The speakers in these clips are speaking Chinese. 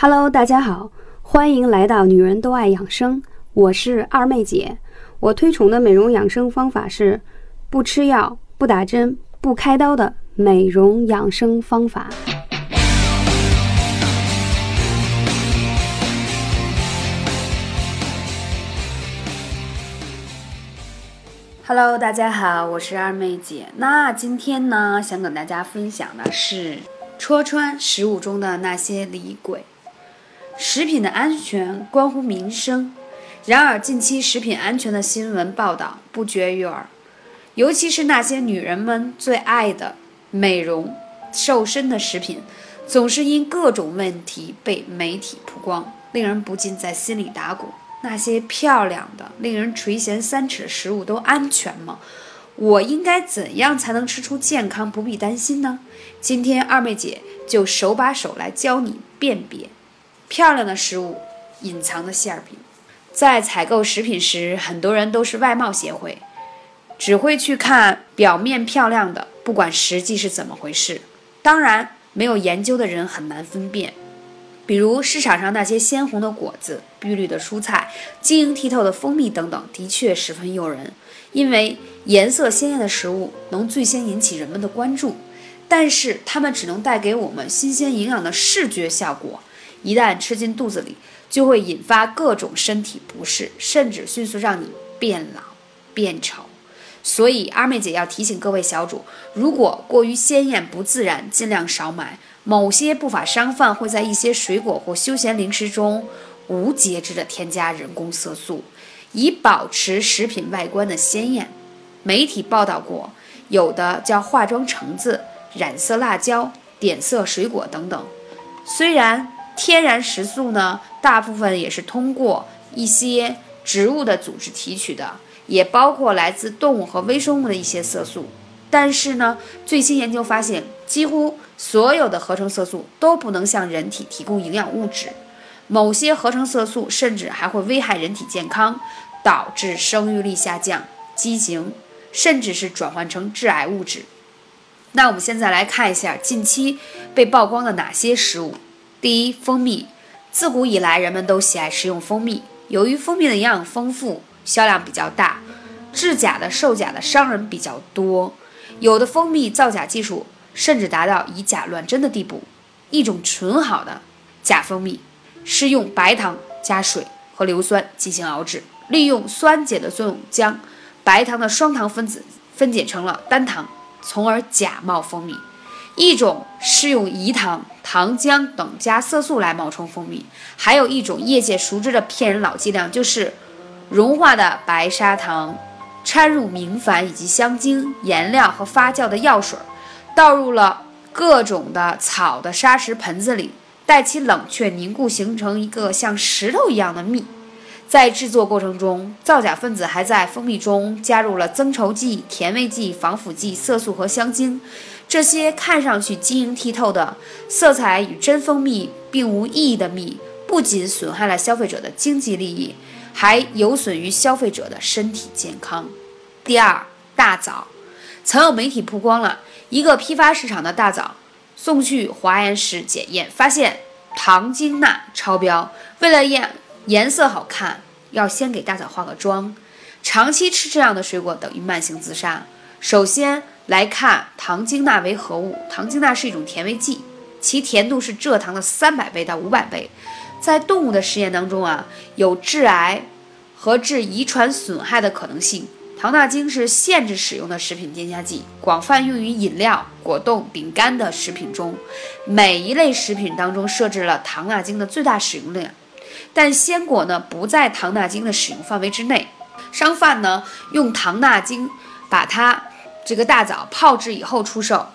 Hello，大家好，欢迎来到女人都爱养生，我是二妹姐。我推崇的美容养生方法是不吃药、不打针、不开刀的美容养生方法。Hello，大家好，我是二妹姐。那今天呢，想跟大家分享的是戳穿食物中的那些李鬼。食品的安全关乎民生，然而近期食品安全的新闻报道不绝于耳，尤其是那些女人们最爱的美容、瘦身的食品，总是因各种问题被媒体曝光，令人不禁在心里打鼓：那些漂亮的、令人垂涎三尺的食物都安全吗？我应该怎样才能吃出健康，不必担心呢？今天二妹姐就手把手来教你辨别。漂亮的食物，隐藏的馅儿饼。在采购食品时，很多人都是外貌协会，只会去看表面漂亮的，不管实际是怎么回事。当然，没有研究的人很难分辨。比如市场上那些鲜红的果子、碧绿的蔬菜、晶莹剔透的蜂蜜等等，的确十分诱人，因为颜色鲜艳的食物能最先引起人们的关注。但是，它们只能带给我们新鲜营养的视觉效果。一旦吃进肚子里，就会引发各种身体不适，甚至迅速让你变老、变丑。所以，二妹姐要提醒各位小主：如果过于鲜艳不自然，尽量少买。某些不法商贩会在一些水果或休闲零食中无节制地添加人工色素，以保持食品外观的鲜艳。媒体报道过，有的叫化妆橙子、染色辣椒、点色水果等等。虽然，天然食素呢，大部分也是通过一些植物的组织提取的，也包括来自动物和微生物的一些色素。但是呢，最新研究发现，几乎所有的合成色素都不能向人体提供营养物质，某些合成色素甚至还会危害人体健康，导致生育力下降、畸形，甚至是转换成致癌物质。那我们现在来看一下近期被曝光的哪些食物。第一，蜂蜜，自古以来人们都喜爱食用蜂蜜。由于蜂蜜的营养丰富，销量比较大，制假的、售假的商人比较多，有的蜂蜜造假技术甚至达到以假乱真的地步。一种纯好的假蜂蜜是用白糖加水和硫酸进行熬制，利用酸碱的作用将白糖的双糖分子分解成了单糖，从而假冒蜂蜜。一种是用饴糖、糖浆等加色素来冒充蜂蜜，还有一种业界熟知的骗人老伎俩，就是融化的白砂糖掺入明矾以及香精、颜料和发酵的药水，倒入了各种的草的砂石盆子里，待其冷却凝固，形成一个像石头一样的蜜。在制作过程中，造假分子还在蜂蜜中加入了增稠剂、甜味剂、防腐剂、色素和香精。这些看上去晶莹剔透的、色彩与真蜂蜜并无异议的蜜，不仅损害了消费者的经济利益，还有损于消费者的身体健康。第二，大枣，曾有媒体曝光了一个批发市场的大枣送去华严市检验，发现糖精钠超标。为了验颜色好看，要先给大枣化个妆。长期吃这样的水果等于慢性自杀。首先。来看糖精钠为何物？糖精钠是一种甜味剂，其甜度是蔗糖的三百倍到五百倍。在动物的实验当中啊，有致癌和致遗传损害的可能性。糖钠精是限制使用的食品添加剂，广泛用于饮料、果冻、饼干的食品中。每一类食品当中设置了糖钠精的最大使用量，但鲜果呢不在糖纳精的使用范围之内。商贩呢用糖纳精把它。这个大枣泡制以后出售，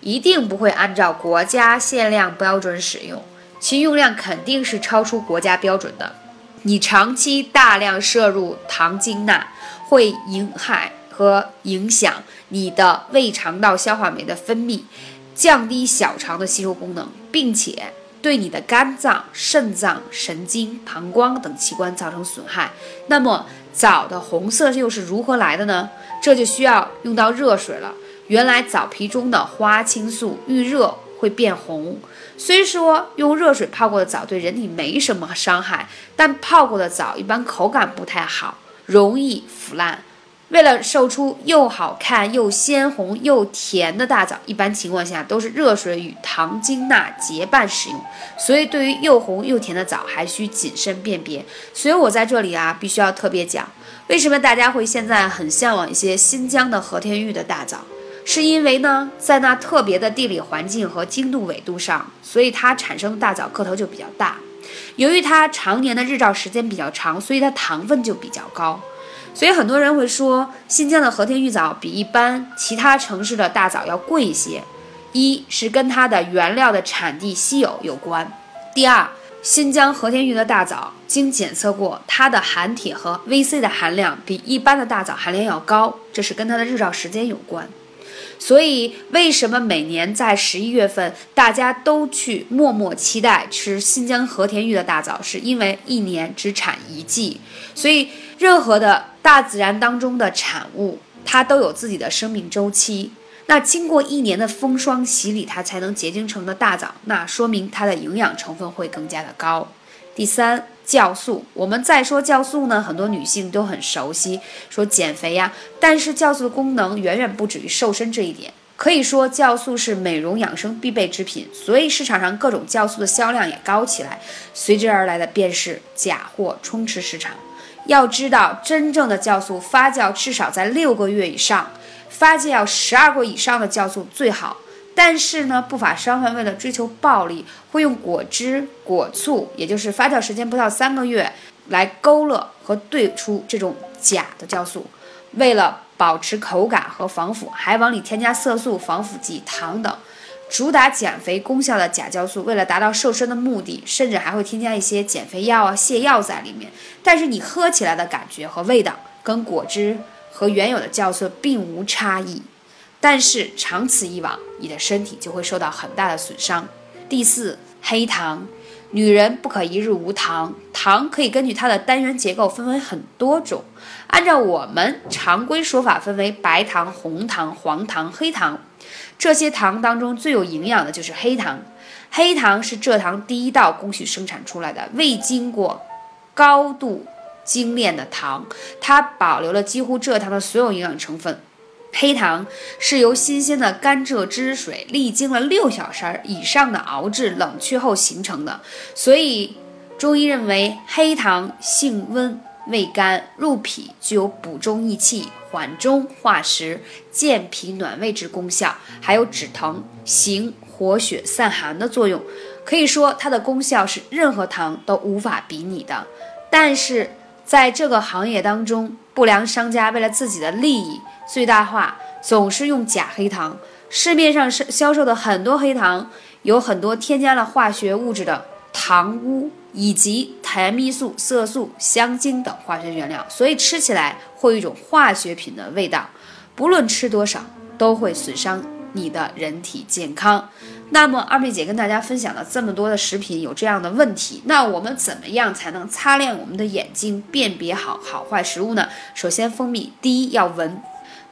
一定不会按照国家限量标准使用，其用量肯定是超出国家标准的。你长期大量摄入糖精钠，会影害和影响你的胃肠道消化酶的分泌，降低小肠的吸收功能，并且对你的肝脏、肾脏、神经、膀胱等器官造成损害。那么枣的红色又是如何来的呢？这就需要用到热水了。原来枣皮中的花青素遇热会变红。虽说用热水泡过的枣对人体没什么伤害，但泡过的枣一般口感不太好，容易腐烂。为了售出又好看又鲜红又甜的大枣，一般情况下都是热水与糖精钠结伴使用。所以，对于又红又甜的枣，还需谨慎辨别。所以我在这里啊，必须要特别讲，为什么大家会现在很向往一些新疆的和田玉的大枣，是因为呢，在那特别的地理环境和经度纬度上，所以它产生的大枣个头就比较大。由于它常年的日照时间比较长，所以它糖分就比较高。所以很多人会说，新疆的和田玉枣比一般其他城市的大枣要贵一些。一是跟它的原料的产地稀有有关。第二，新疆和田玉的大枣经检测过，它的含铁和 VC 的含量比一般的大枣含量要高，这是跟它的日照时间有关。所以，为什么每年在十一月份大家都去默默期待吃新疆和田玉的大枣？是因为一年只产一季，所以任何的大自然当中的产物，它都有自己的生命周期。那经过一年的风霜洗礼，它才能结晶成的大枣，那说明它的营养成分会更加的高。第三，酵素。我们再说酵素呢，很多女性都很熟悉，说减肥呀。但是酵素的功能远远不止于瘦身这一点，可以说酵素是美容养生必备之品，所以市场上各种酵素的销量也高起来。随之而来的便是假货充斥市场。要知道，真正的酵素发酵至少在六个月以上，发酵十二个以上的酵素最好。但是呢，不法商贩为了追求暴利，会用果汁、果醋，也就是发酵时间不到三个月，来勾勒和兑出这种假的酵素。为了保持口感和防腐，还往里添加色素、防腐剂、糖等，主打减肥功效的假酵素，为了达到瘦身的目的，甚至还会添加一些减肥药啊、泻药在里面。但是你喝起来的感觉和味道，跟果汁和原有的酵素并无差异。但是长此以往，你的身体就会受到很大的损伤。第四，黑糖，女人不可一日无糖。糖可以根据它的单元结构分为很多种，按照我们常规说法分为白糖、红糖、黄糖、黑糖。这些糖当中最有营养的就是黑糖。黑糖是蔗糖第一道工序生产出来的，未经过高度精炼的糖，它保留了几乎蔗糖的所有营养成分。黑糖是由新鲜的甘蔗汁水历经了六小时以上的熬制冷却后形成的，所以中医认为黑糖性温、味甘，入脾，具有补中益气、缓中化食、健脾暖胃之功效，还有止疼、行活血散寒的作用。可以说它的功效是任何糖都无法比拟的。但是在这个行业当中，不良商家为了自己的利益。最大化总是用假黑糖，市面上是销售的很多黑糖，有很多添加了化学物质的糖污以及甜蜜素、色素、香精等化学原料，所以吃起来会有一种化学品的味道。不论吃多少，都会损伤你的人体健康。那么二妹姐跟大家分享了这么多的食品有这样的问题，那我们怎么样才能擦亮我们的眼睛，辨别好好坏食物呢？首先，蜂蜜，第一要闻。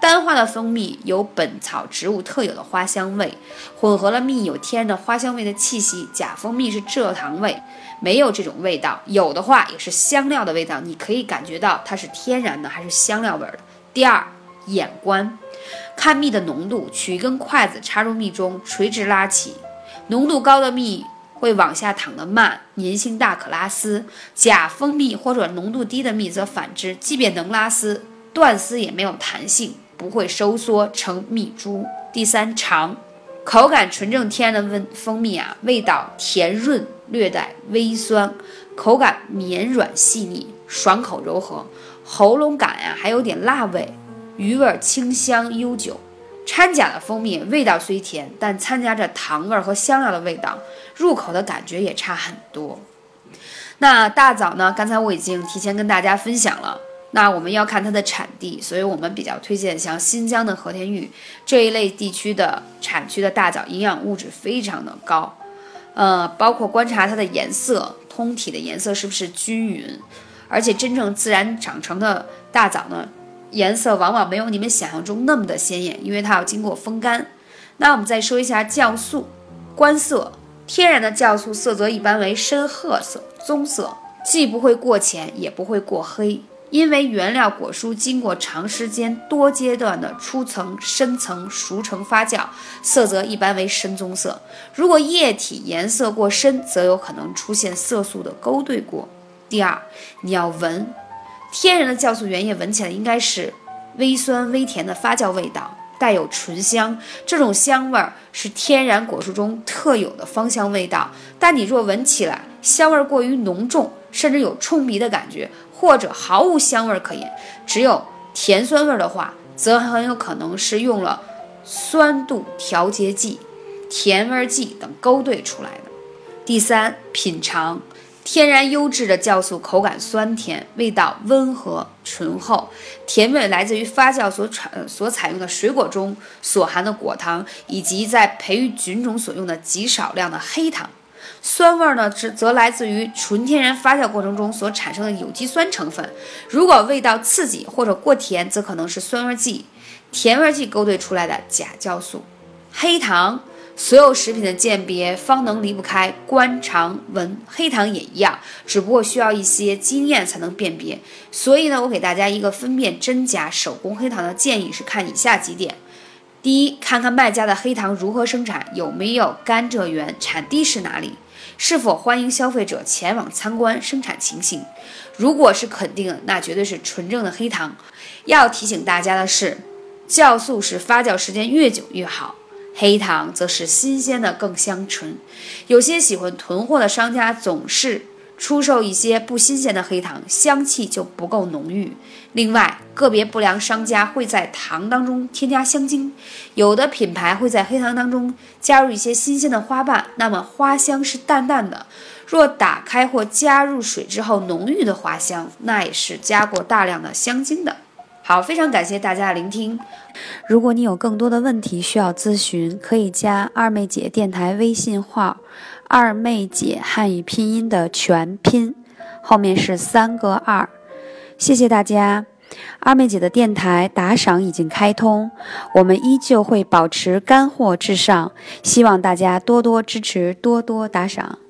单花的蜂蜜有本草植物特有的花香味，混合了蜜有天然的花香味的气息。假蜂蜜是蔗糖味，没有这种味道。有的话也是香料的味道，你可以感觉到它是天然的还是香料味的。第二，眼观，看蜜的浓度，取一根筷子插入蜜中，垂直拉起，浓度高的蜜会往下淌得慢，粘性大，可拉丝。假蜂蜜或者浓度低的蜜则反之，即便能拉丝，断丝也没有弹性。不会收缩成蜜珠。第三，尝，口感纯正天然的温蜂蜜啊，味道甜润，略带微酸，口感绵软细腻，爽口柔和，喉咙感呀还有点辣味，余味清香悠久。掺假的蜂蜜味道虽甜，但掺杂着糖味和香料的味道，入口的感觉也差很多。那大枣呢？刚才我已经提前跟大家分享了。那我们要看它的产地，所以我们比较推荐像新疆的和田玉这一类地区的产区的大枣，营养物质非常的高，呃，包括观察它的颜色，通体的颜色是不是均匀，而且真正自然长成的大枣呢，颜色往往没有你们想象中那么的鲜艳，因为它要经过风干。那我们再说一下酵素。观色，天然的酵素色泽一般为深褐色、棕色，既不会过浅，也不会过黑。因为原料果蔬经过长时间、多阶段的初层、深层、熟成发酵，色泽一般为深棕色。如果液体颜色过深，则有可能出现色素的勾兑过。第二，你要闻，天然的酵素原液闻起来应该是微酸微甜的发酵味道，带有醇香。这种香味儿是天然果蔬中特有的芳香味道。但你若闻起来香味过于浓重，甚至有冲鼻的感觉。或者毫无香味可言，只有甜酸味的话，则很有可能是用了酸度调节剂、甜味剂等勾兑出来的。第三，品尝天然优质的酵素，口感酸甜，味道温和醇厚，甜味来自于发酵所产所采用的水果中所含的果糖，以及在培育菌种所用的极少量的黑糖。酸味呢，则则来自于纯天然发酵过程中所产生的有机酸成分。如果味道刺激或者过甜，则可能是酸味剂、甜味剂勾兑出来的假酵素。黑糖，所有食品的鉴别方能离不开观、尝、闻，黑糖也一样，只不过需要一些经验才能辨别。所以呢，我给大家一个分辨真假手工黑糖的建议是看以下几点。第一，看看卖家的黑糖如何生产，有没有甘蔗园，产地是哪里，是否欢迎消费者前往参观生产情形。如果是肯定的，那绝对是纯正的黑糖。要提醒大家的是，酵素是发酵时间越久越好，黑糖则是新鲜的更香醇。有些喜欢囤货的商家总是。出售一些不新鲜的黑糖，香气就不够浓郁。另外，个别不良商家会在糖当中添加香精，有的品牌会在黑糖当中加入一些新鲜的花瓣，那么花香是淡淡的。若打开或加入水之后，浓郁的花香，那也是加过大量的香精的。好，非常感谢大家的聆听。如果你有更多的问题需要咨询，可以加二妹姐电台微信号。二妹姐汉语拼音的全拼，后面是三个二。谢谢大家，二妹姐的电台打赏已经开通，我们依旧会保持干货至上，希望大家多多支持，多多打赏。